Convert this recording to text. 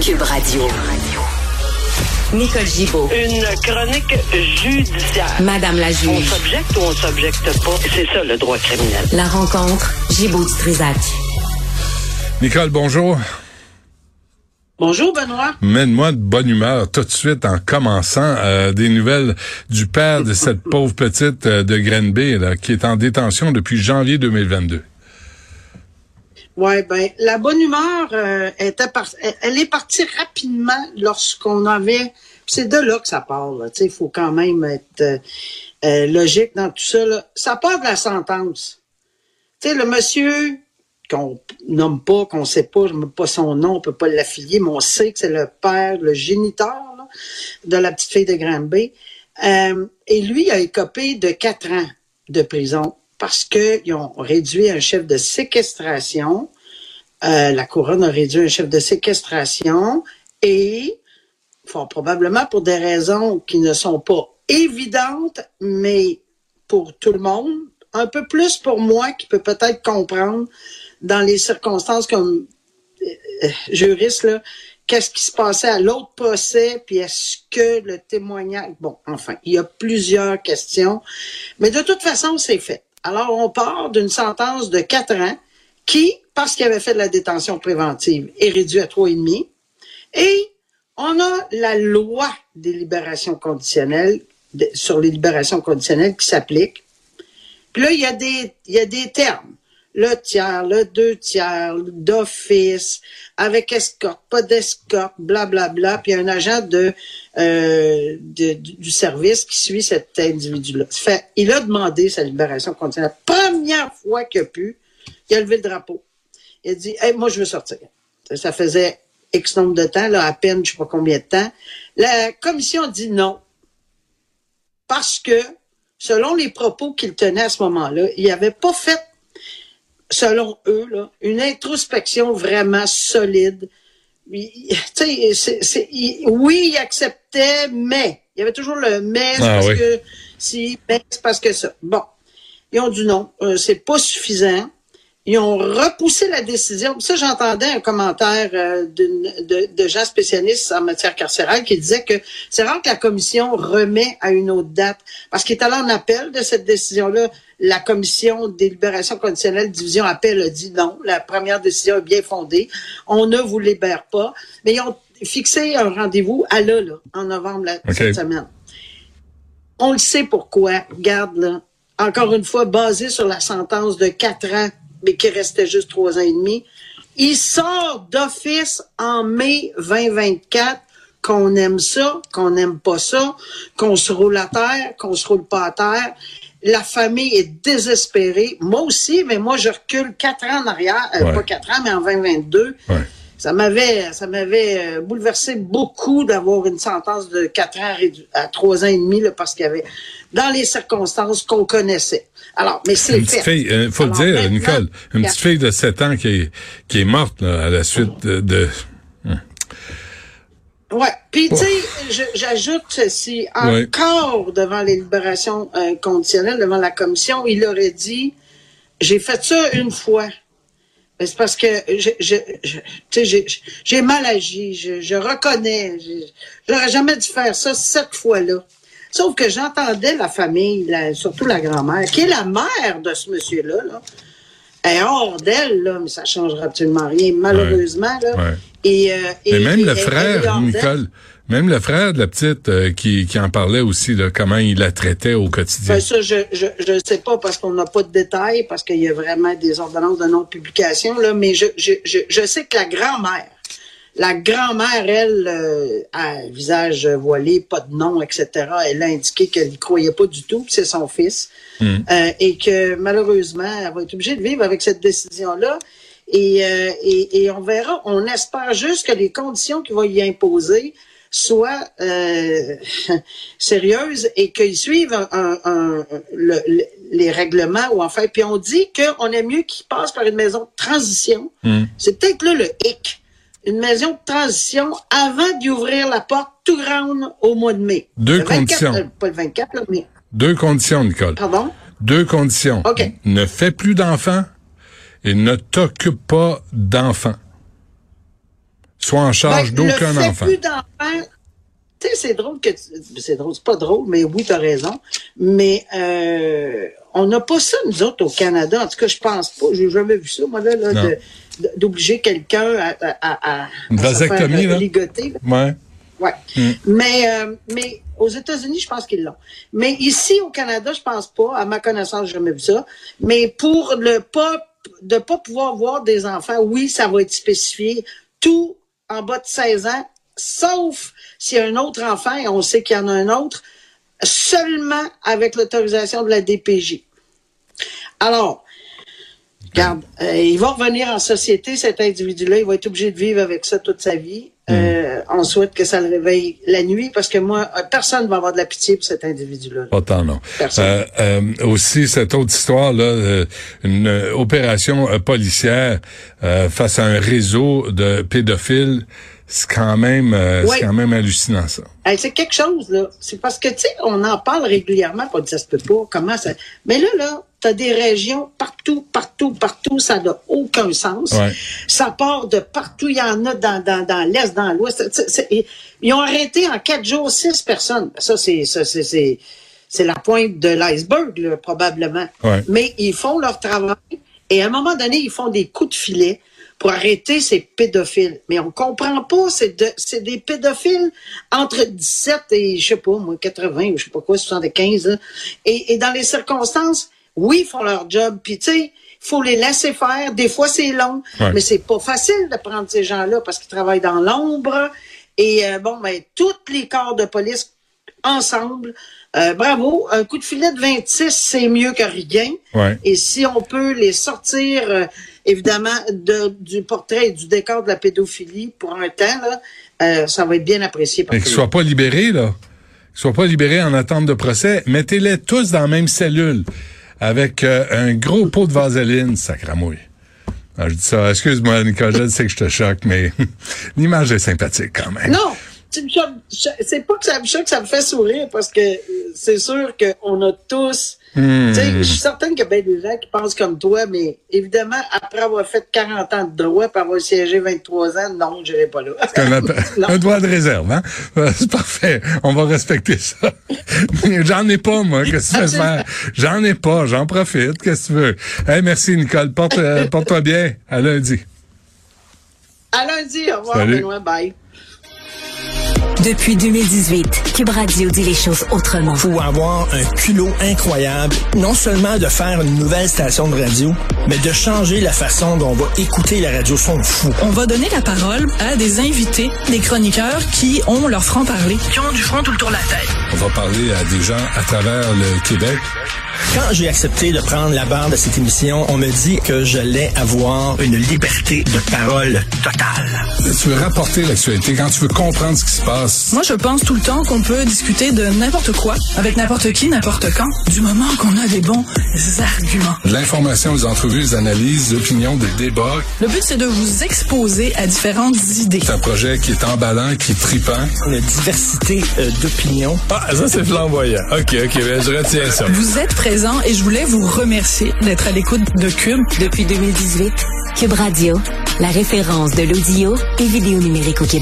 Cube Radio. Nicole Gibaud. Une chronique judiciaire. Madame la On juge. s'objecte ou on s'objecte pas? C'est ça le droit criminel. La rencontre, Gibaud-Strisac. Nicole, bonjour. Bonjour Benoît. Mène-moi de bonne humeur tout de suite en commençant. euh, des nouvelles du père de cette pauvre petite euh, de Grenby là, qui est en détention depuis janvier 2022. Ouais, ben la bonne humeur euh, était elle- est partie rapidement lorsqu'on avait. C'est de là que ça part. il faut quand même être euh, euh, logique dans tout ça. Là. Ça part de la sentence. Sais, le monsieur qu'on nomme pas, qu'on sait pas, je pas son nom, on peut pas l'affilier, mais on sait que c'est le père, le géniteur de la petite fille de Granby. Et lui a écopé de quatre ans de prison parce qu'ils ont réduit un chef de séquestration. Euh, la couronne a réduit un chef de séquestration et, fort probablement pour des raisons qui ne sont pas évidentes, mais pour tout le monde, un peu plus pour moi qui peut peut-être comprendre dans les circonstances comme euh, juriste, là, qu'est-ce qui se passait à l'autre procès, puis est-ce que le témoignage... Bon, enfin, il y a plusieurs questions, mais de toute façon, c'est fait. Alors, on part d'une sentence de quatre ans qui, parce qu'il avait fait de la détention préventive, est réduit à trois et demi. Et on a la loi des libérations conditionnelles, sur les libérations conditionnelles qui s'applique. Puis là, il y a des termes. Le tiers, le deux tiers, d'office, avec escorte, pas d'escorte, blablabla. Puis il y a un agent de, euh, du service qui suit cet individu-là. Fait, il a demandé sa libération conditionnelle. Première fois qu'il a pu, il a levé le drapeau. Il a dit, hey, moi, je veux sortir. Ça, faisait X nombre de temps, là, à peine, je sais pas combien de temps. La commission dit non. Parce que, selon les propos qu'il tenait à ce moment-là, il n'avait pas fait, selon eux, là, une introspection vraiment solide. Il- il- oui, il acceptait, mais. Il y avait toujours le mais, Ah parce oui. que si, mais c'est parce que ça. Bon. Ils ont dit non, euh, c'est pas suffisant. Ils ont repoussé la décision. Ça, j'entendais un commentaire euh, de, de gens spécialistes en matière carcérale qui disait que c'est rare que la commission remet à une autre date. Parce qu'il est allé en appel de cette décision-là. La commission des libérations conditionnelles, division appel, a dit non. La première décision est bien fondée. On ne vous libère pas. Mais ils ont fixé un rendez-vous à là, là, en novembre cette semaine. On le sait pourquoi. Regarde, là. Encore une fois, basé sur la sentence de quatre ans, mais qui restait juste trois ans et demi. Il sort d'office en mai 2024 qu'on aime ça, qu'on n'aime pas ça, qu'on se roule à terre, qu'on se roule pas à terre. La famille est désespérée. Moi aussi, mais moi, je recule quatre ans en arrière, euh, Ouais. pas quatre ans, mais en 2022. Ouais. Ça m'avait, ça m'avait euh, bouleversé beaucoup d'avoir une sentence de quatre ans rédu- à trois ans et demi, là, parce qu'il y avait, dans les circonstances qu'on connaissait. Alors, mais c'est fait. il faut le dire, Nicole, une petite fille de 7 ans qui est, qui est morte là, à la suite de... de- Ouais. Puis, tu sais, j'ajoute ceci. Ouais. Encore devant les libérations euh, conditionnelles, devant la commission, il aurait dit j'ai fait ça une fois. C'est parce que je, je, je- tu sais, j'ai- mal agi. Je, je reconnais. Je- J'aurais jamais dû faire ça cette fois-là. Sauf que j'entendais la famille, la- surtout la grand-mère, qui est la mère de ce monsieur-là, là. Est hors d'elle, là, mais ça changera absolument rien, malheureusement. Là. Ouais. Et, euh, et- Mais même et le frère. Nicole, même le frère de la petite euh, qui, qui en parlait aussi, là, comment il la traitait au quotidien. Ben, ça, je je je sais pas parce qu'on n'a pas de détails, parce qu'il y a vraiment des ordonnances de non-publication, là, mais je, je, je, je sais que la grand-mère, la grand-mère, elle, euh, a un visage voilé, pas de nom, etc., elle a indiqué qu'elle n'y croyait pas du tout, que c'est son fils, Hmm. euh, et que malheureusement, elle va être obligée de vivre avec cette décision-là. Et, euh, et, et on verra, on espère juste que les conditions qu'il va y imposer soient euh, sérieuses et qu'ils suivent un, un- un- le- le- les règlements ou enfin. Puis on dit qu'on est mieux qu'il passe par une maison de transition. Hmm. C'est peut-être là le hic. Une maison de transition avant d'y ouvrir la porte tout grande au mois de mai. Deux Le 24, conditions. euh, pas le 24, là, mais Deux conditions, Nicole. pardon? Deux conditions. OK. Ne fais plus d'enfants et ne t'occupe pas d'enfants. Soient en charge Ben, d'aucun enfant. tu sais, c'est drôle que tu- c'est drôle, c'est pas drôle, mais oui, tu as raison. Mais euh, on n'a pas ça nous autres au Canada. En tout cas, je pense pas. J'ai jamais vu ça, moi là, d'obliger quelqu'un à, à, à, se faire, là? ligoter. là. Ouais. Ouais. Mm. Mais, euh, mais aux États-Unis, je pense qu'ils l'ont. Mais ici, au Canada, je pense pas. À ma connaissance, j'ai jamais vu ça. Mais pour le pas, de pas pouvoir voir des enfants, oui, ça va être spécifié. Tout en bas de 16 ans, sauf s'il y a un autre enfant, et on sait qu'il y en a un autre, seulement avec l'autorisation de la DPJ. Alors, Regarde, euh, il va revenir en société, cet individu-là. Il va être obligé de vivre avec ça toute sa vie. Euh, on souhaite que ça le réveille la nuit parce que moi, euh, personne ne va avoir de la pitié pour cet individu-là. Pas tant, non. Personne. Euh, euh, aussi, cette autre histoire, là, euh, une opération policière euh, face à un réseau de pédophiles, c'est quand même, euh, Ouais. c'est quand même hallucinant, ça. C'est quelque chose, là. C'est parce que, tu sais, on en parle régulièrement, on dit, ça se peut pas, comment ça... Mais là, là, t'as des régions partout, partout, partout, ça n'a aucun sens. Ouais. Ça part de partout, il y en a dans, dans, dans l'Est, dans l'Ouest. Ils ont arrêté en quatre jours six personnes. Ça, c'est, c'est, c'est, c'est la pointe de l'iceberg, probablement. Ouais. Mais ils font leur travail, et à un moment donné, ils font des coups de filet pour arrêter ces pédophiles. Mais on comprend pas, c'est de, c'est des pédophiles entre 17 et, je sais pas, moi, 80 ou je sais pas quoi, 75, là. Et, et dans les circonstances, oui, ils font leur job, puis tu sais, faut les laisser faire. Des fois, c'est long, Ouais. mais c'est pas facile de prendre ces gens-là parce qu'ils travaillent dans l'ombre. Et euh, bon, ben, tous les corps de police ensemble. Euh, bravo. Un coup de filet de 26, c'est mieux que rien. Ouais. Et si on peut les sortir, euh, évidemment, de, du portrait et du décor de la pédophilie pour un temps, là, ça va être bien apprécié par Mais tout qu'ils le soient pas libérés, là. Qu'ils soient pas libérés en attente de procès. Mettez-les tous dans la même cellule avec euh, un gros pot de vaseline, sacramouille. Ah, je dis ça, excuse-moi, Nicolas, je sais que je te choque, mais l'image est sympathique quand même. Non, c'est pas que ça me choque, ça me fait sourire parce que euh, c'est sûr qu'on a tous. Hmm. Je suis certaine qu'il y a bien des gens qui pensent comme toi, mais évidemment, après avoir fait 40 ans de droit, puis avoir siégé 23 ans, non, je n'irai pas là. Un, un droit de réserve, hein? Euh, C'est parfait. On va respecter ça. J'en ai pas, moi. Qu'est-ce que tu veux faire? J'en ai pas. J'en profite. Qu'est-ce que tu veux? Hey, merci, Nicole. Porte, euh, porte-toi bien. À lundi. À lundi, au revoir, Salut. Benoît, bye. Depuis 2018, Cube Radio dit les choses autrement. faut avoir un culot incroyable, non seulement de faire une nouvelle station de radio, mais de changer la façon dont on va écouter la radio son fou. On va donner la parole à des invités, des chroniqueurs qui ont leur franc-parler, qui ont du front tout le tour de la tête. On va parler à des gens à travers le Québec. Quand j'ai accepté de prendre la barre de cette émission, on me dit que j'allais avoir une liberté de parole totale. Tu veux rapporter l'actualité quand tu veux comprendre ce qui se passe. Moi, je pense tout le temps qu'on peut discuter de n'importe quoi, avec n'importe qui, n'importe quand, du moment qu'on a des bons arguments. L'information, des entrevues, des analyses, opinions, des débats. Le but, c'est de vous exposer à différentes idées. C'est un projet qui est emballant, qui est tripant. Une diversité euh, d'opinions. Ah, ça, c'est flamboyant. OK, OK, ben, je retiens ça. Vous êtes présents et je voulais vous remercier d'être à l'écoute de Cube. Depuis 2018, Cube Radio, la référence de l'audio et vidéo numérique au Québec.